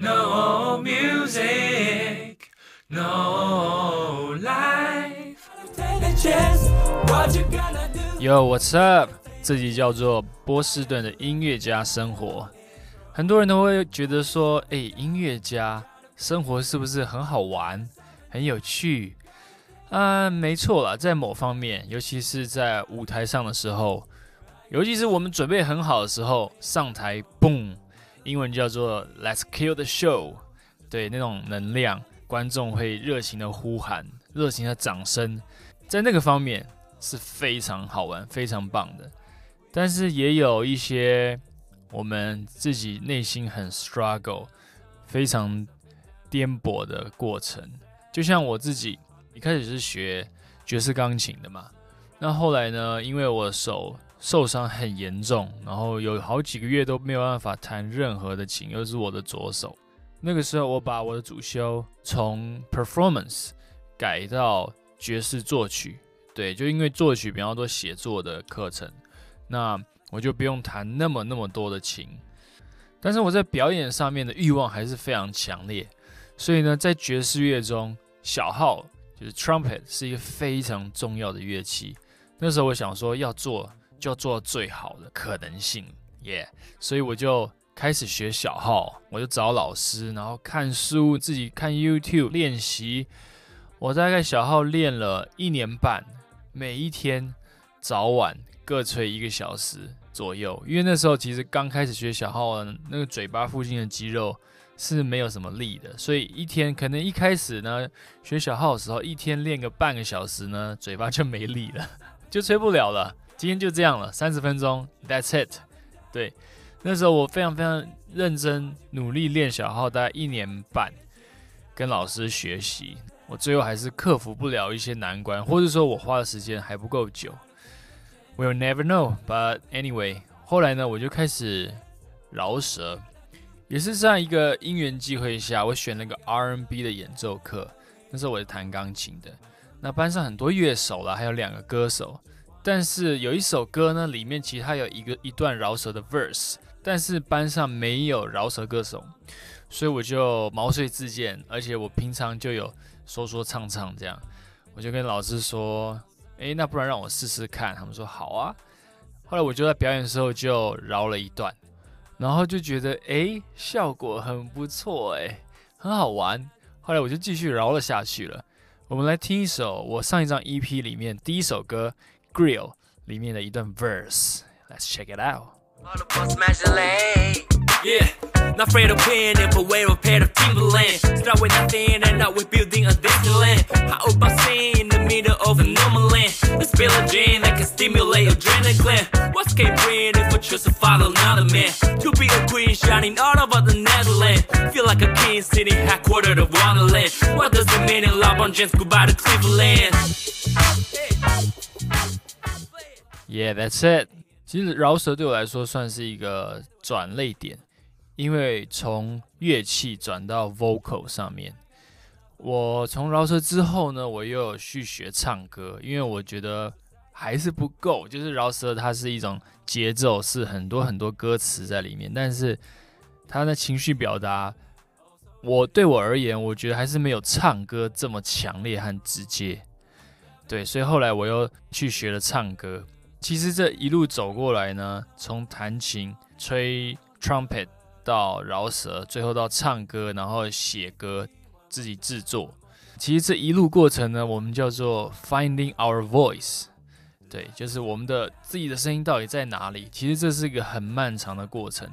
No music, no life. Yo, what's up？这集叫做波士顿的音乐家生活。很多人都会觉得说，哎，音乐家生活是不是很好玩、很有趣？啊，没错啦，在某方面，尤其是在舞台上的时候，尤其是我们准备很好的时候，上台嘣。英文叫做 "Let's kill the show"，对，那种能量，观众会热情的呼喊，热情的掌声，在那个方面是非常好玩、非常棒的。但是也有一些我们自己内心很 struggle、非常颠簸的过程。就像我自己一开始是学爵士钢琴的嘛，那后来呢，因为我手。受伤很严重，然后有好几个月都没有办法弹任何的琴，又是我的左手。那个时候，我把我的主修从 performance 改到爵士作曲，对，就因为作曲比较多写作的课程，那我就不用弹那么那么多的琴。但是我在表演上面的欲望还是非常强烈，所以呢，在爵士乐中，小号就是 trumpet 是一个非常重要的乐器。那时候我想说要做。就做最好的可能性，耶、所以我就开始学小号，我就找老师，然后看书，自己看 YouTube 练习。我大概小号练了一年半，每一天早晚各吹一个小时左右。因为那时候其实刚开始学小号，那个嘴巴附近的肌肉是没有什么力的，所以一天可能一开始呢学小号的时候，一天练个半个小时呢，嘴巴就没力了，就吹不了了。今天就这样了，三十分钟，That's it。对，那时候我非常非常认真努力练小号，大概一年半，跟老师学习，我最后还是克服不了一些难关，或者说我花的时间还不够久。We'll never know, but anyway，后来呢，我就开始饶舌，也是这样一个因缘际会下，我选了个 R&B 的演奏课。那时候我是弹钢琴的，那班上很多乐手啦，还有两个歌手。但是有一首歌呢，里面其实它有一个一段饶舌的 verse，但是班上没有饶舌歌手，所以我就毛遂自荐，而且我平常就有说说唱唱这样，我就跟老师说，诶，那不然让我试试看，他们说好啊。后来我就在表演的时候就饶了一段，然后就觉得诶，效果很不错，诶，很好玩。后来我就继续饶了下去了。我们来听一首我上一张 EP 里面第一首歌。Grill 里面的一段 verse，Let's check it out。Yeah, that's it. Yeah, that's it. 其实饶舌对我来说算是一个转捩点，因为从乐器转到 vocal 上面。我从饶舌之后呢，我又有去学唱歌，因为我觉得还是不够。就是饶舌它是一种节奏，是很多很多歌词在里面，但是它的情绪表达，我对我而言，我觉得还是没有唱歌这么强烈和直接。对，所以后来我又去学了唱歌。其实这一路走过来呢，从弹琴、吹 trumpet 到饶舌，最后到唱歌，然后写歌，自己制作。其实这一路过程呢，我们叫做 finding our voice，对，就是我们的自己的声音到底在哪里。其实这是一个很漫长的过程。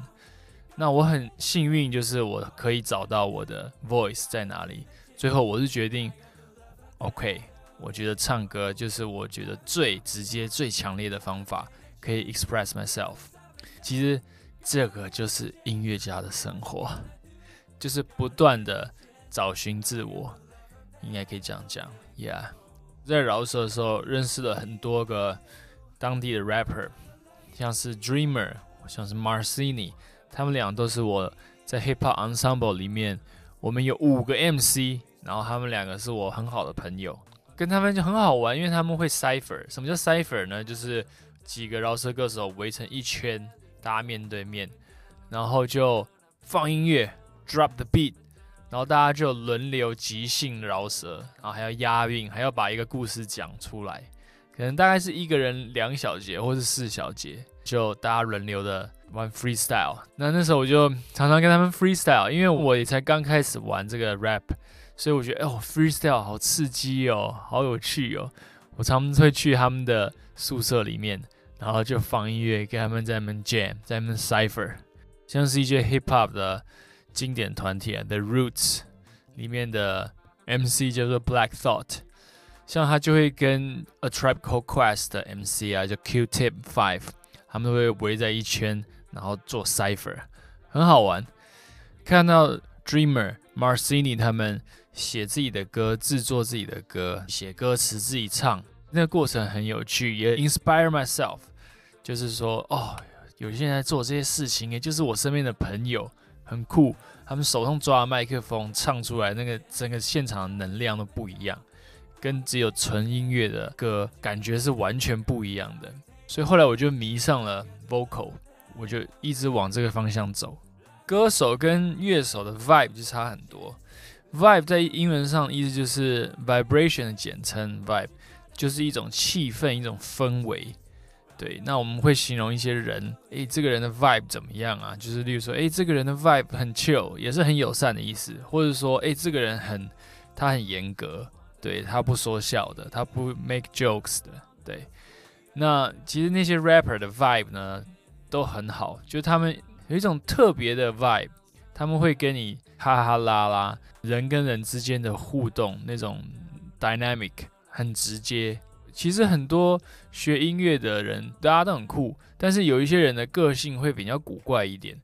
那我很幸运，就是我可以找到我的 voice 在哪里。最后我是决定，OK。我觉得唱歌就是我觉得最直接、最强烈的方法，可以 express myself。其实这个就是音乐家的生活，就是不断的找寻自我，应该可以这样讲。Yeah，在饶舌的时候认识了很多个当地的 rapper，像是 Dreamer，像是 Marcini，他们俩都是我在 Hip Hop Ensemble 里面，我们有五个 MC，然后他们两个是我很好的朋友。跟他们就很好玩，因为他们会 cipher。什么叫 cipher 呢？就是几个饶舌歌手围成一圈，大家面对面，然后就放音乐，drop the beat，然后大家就轮流即兴饶舌，然后还要押韵，还要把一个故事讲出来，可能大概是一个人两小节或是四小节，就大家轮流的玩 freestyle。那那时候我就常常跟他们 freestyle，因为我也才刚开始玩这个 rap，所以我觉得哎哦 freestyle 好刺激哦，好有趣哦。我常常会去他们的宿舍里面，然后就放音乐，给他们在那边 jam，在那边 cipher，像是一些 hip hop 的经典团体啊，The Roots 里面的 MC 叫做 Black Thought，像他就会跟 A Tribe Called Quest 的 MC 啊，叫 Q-Tip Five，他们都会围在一圈，然后做 cipher，很好玩。看到 Dreamer、Marcini 他们。写自己的歌，制作自己的歌，写歌词自己唱，那个过程很有趣，也 inspire myself。就是说，哦，有些人在做这些事情，也就是我身边的朋友，很酷。他们手上抓着麦克风唱出来，那个整个现场的能量都不一样，跟只有纯音乐的歌感觉是完全不一样的。所以后来我就迷上了 vocal，我就一直往这个方向走。歌手跟乐手的 vibe 就差很多。Vibe 在英文上意思就是 vibration 的简称，vibe 就是一种气氛、一种氛围。对，那我们会形容一些人，诶，这个人的 vibe 怎么样啊？就是例如说，诶，这个人的 vibe 很 chill，也是很友善的意思。或者说，诶，这个人很，他很严格，对，他不说笑的，他不 make jokes 的。对，那其实那些 rapper 的 vibe 呢，都很好，就他们有一种特别的 vibe，他们会跟你哈哈啦啦。人跟人之间的互动，那种 dynamic 很直接。其实很多学音乐的人，大家都很酷，但是有一些人的个性会比较古怪一点，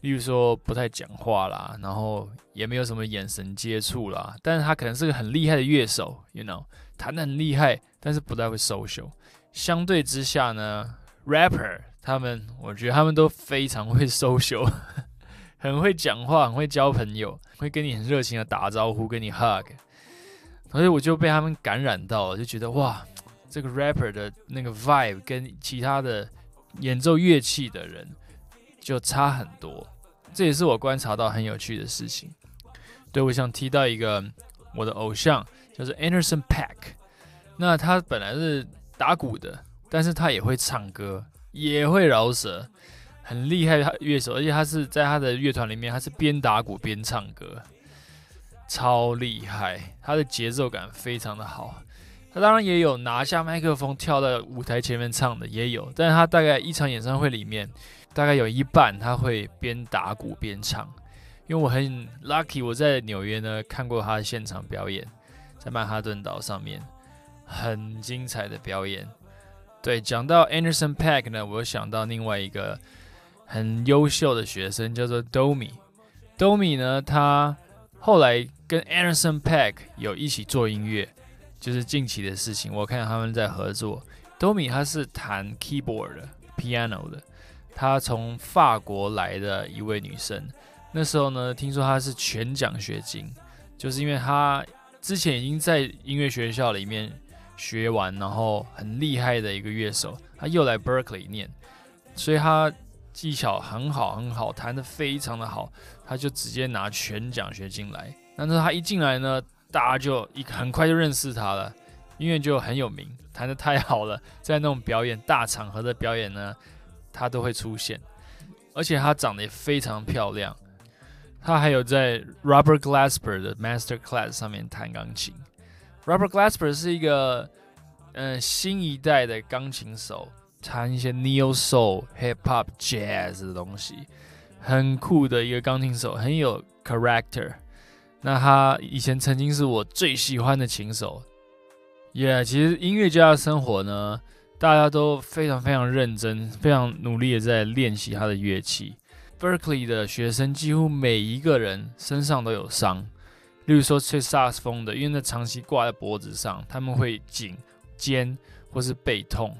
例如说不太讲话啦，然后也没有什么眼神接触啦。但是他可能是个很厉害的乐手，you know，弹得很厉害，但是不太会 social。相对之下呢，rapper 他们，我觉得他们都非常会 social。很会讲话，很会交朋友，会跟你很热情的打招呼，跟你 hug，所以我就被他们感染到了，就觉得哇，这个 rapper 的那个 vibe 跟其他的演奏乐器的人就差很多，这也是我观察到很有趣的事情。对，我想提到一个我的偶像，叫做 Anderson .Paak，那他本来是打鼓的，但是他也会唱歌，也会饶舌。很厉害的乐手，而且他是在他的乐团里面，他是边打鼓边唱歌，超厉害。他的节奏感非常的好。他当然也有拿下麦克风跳到舞台前面唱的，也有。但是他大概一场演唱会里面，大概有一半他会边打鼓边唱。因为我很 lucky，我在纽约呢看过他的现场表演，在曼哈顿岛上面，很精彩的表演。对，讲到 Anderson .Paak 呢，我又想到另外一个。很优秀的学生叫做 Domi。Domi 呢，他后来跟 Anderson .Paak 有一起做音乐，就是近期的事情。我看他们在合作。Domi 他是弹 keyboard 的，piano 的。他从法国来的一位女生。那时候呢，听说她是全奖学金，就是因为她之前已经在音乐学校里面学完，然后很厉害的一个乐手。他又来 Berkeley 念，所以他。技巧很好，很好，弹得非常的好，他就直接拿全奖学金来。但是他一进来呢，大家就一很快就认识他了，因为就很有名，弹得太好了，在那种表演大场合的表演呢，他都会出现。而且他长得也非常漂亮，他还有在 Robert Glasper 的 Master Class 上面弹钢琴。Robert Glasper 是一个嗯、新一代的钢琴手。弹一些 neo soul、hip hop、jazz 的东西，很酷的一个钢琴手，很有 character。那他以前曾经是我最喜欢的琴手。Yeah，其实音乐家的生活呢，大家都非常非常认真，非常努力的在练习他的乐器。Berkeley 的学生几乎每一个人身上都有伤，例如说吹萨克斯风的，因为那长期挂在脖子上，他们会颈、肩或是背痛。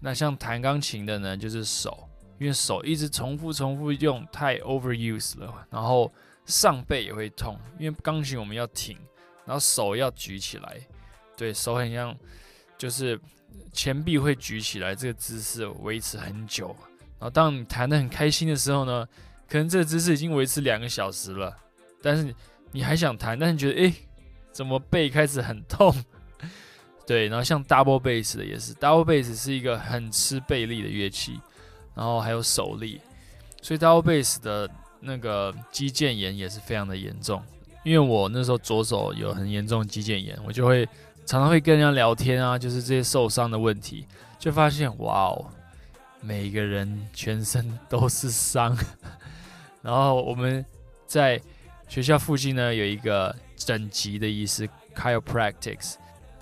那像弹钢琴的呢，就是手，因为手一直重复重复用，太 overuse 了，然后上背也会痛，因为钢琴我们要挺，然后手要举起来，对手很像，就是前臂会举起来，这个姿势维持很久，然后当你弹得很开心的时候呢，可能这个姿势已经维持两个小时了，但是你还想弹，但是觉得诶，怎么背开始很痛？对，然后像 double bass 的也是，double bass 是一个很吃背力的乐器，然后还有手力，所以 double bass 的那个肌腱炎也是非常的严重。因为我那时候左手有很严重的肌腱炎，我就会常常会跟人家聊天啊，就是这些受伤的问题，就发现哇哦，每个人全身都是伤。然后我们在学校附近呢有一个整脊的医师 chiropractics。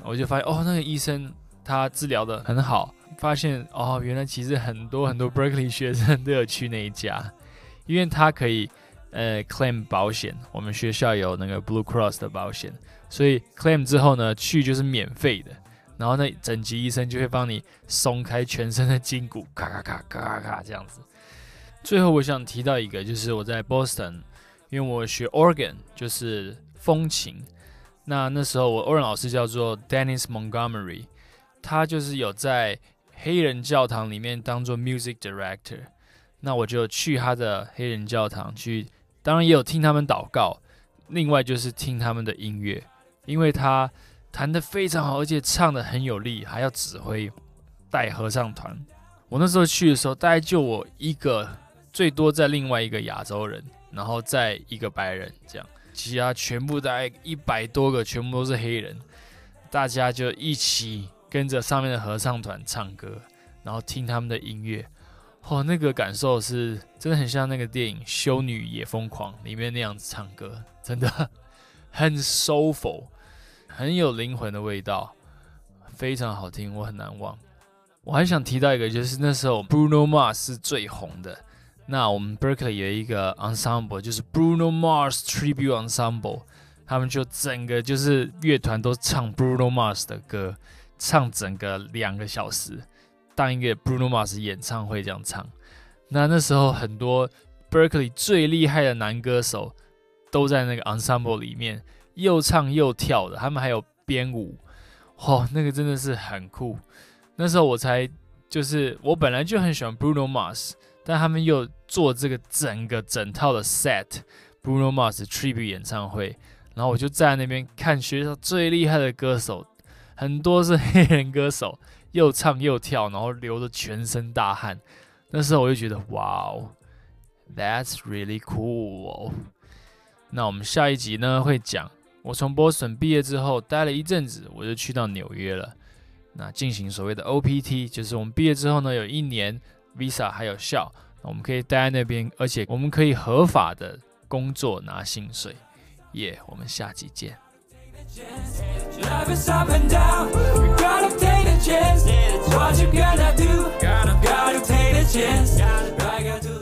我就发现哦，那个医生他治疗得很好，发现哦，原来其实很多很多 Berkeley 学生都有去那一家，因为他可以呃 claim 保险，我们学校有那个 Blue Cross 的保险，所以 claim 之后呢，去就是免费的，然后那整脊医生就会帮你松开全身的筋骨，咔咔咔咔咔咔这样子。最后我想提到一个，就是我在 Boston，因为我学 organ 就是风琴。那那时候我欧仁老师叫做 Dennis Montgomery，他就是有在黑人教堂里面当做 music director。那我就去他的黑人教堂去，当然也有听他们祷告，另外就是听他们的音乐，因为他弹得非常好，而且唱得很有力，还要指挥带合唱团。我那时候去的时候，大概就我一个，最多在另外一个亚洲人，然后再一个白人这样。其他全部大概一百多个，全部都是黑人，大家就一起跟着上面的合唱团唱歌，然后听他们的音乐，哦，那个感受是真的很像那个电影《修女也疯狂》里面那样子唱歌，真的很 soulful，很有灵魂的味道，非常好听，我很难忘。我还想提到一个，就是那时候 Bruno Mars 是最红的。那我们 Berkeley 有一个 ensemble，就是 Bruno Mars Tribute Ensemble，他们就整个就是乐团都唱 Bruno Mars 的歌，唱整个两个小时，当一个 Bruno Mars 演唱会这样唱。那那时候很多 Berkeley 最厉害的男歌手都在那个 ensemble 里面，又唱又跳的，他们还有编舞，哇，那个真的是很酷。那时候我才就是我本来就很喜欢 Bruno Mars。但他们又做这个整个整套的 set，Bruno Mars tribute 演唱会，然后我就站在那边看学校最厉害的歌手，很多是黑人歌手，又唱又跳，然后流着全身大汗。那时候我就觉得，哇哦，That's really cool。那我们下一集呢会讲，我从波士顿毕业之后待了一阵子，我就去到纽约了，那进行所谓的 OPT，就是我们毕业之后呢有一年。Visa 还有效，我们可以待在那边，而且我们可以合法的工作拿薪水。耶、yeah,，我们下期见。Life is up and down. Gotta take chance. What you gonna do? Gotta gotta take chance. Gotta, it.